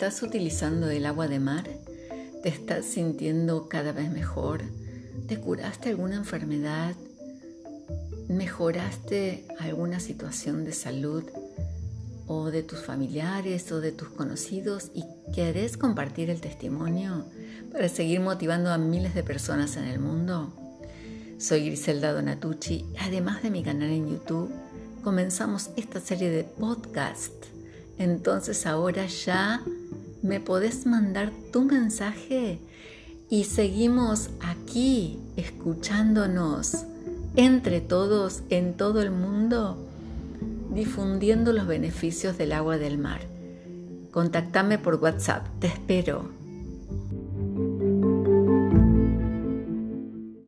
¿Estás utilizando el agua de mar? ¿Te estás sintiendo cada vez mejor? ¿Te curaste alguna enfermedad? ¿Mejoraste alguna situación de salud o de tus familiares o de tus conocidos y querés compartir el testimonio para seguir motivando a miles de personas en el mundo? Soy Griselda Donatucci. Además de mi canal en YouTube, comenzamos esta serie de podcast. Entonces ahora ya me podés mandar tu mensaje y seguimos aquí escuchándonos entre todos en todo el mundo, difundiendo los beneficios del agua del mar. Contactame por WhatsApp, te espero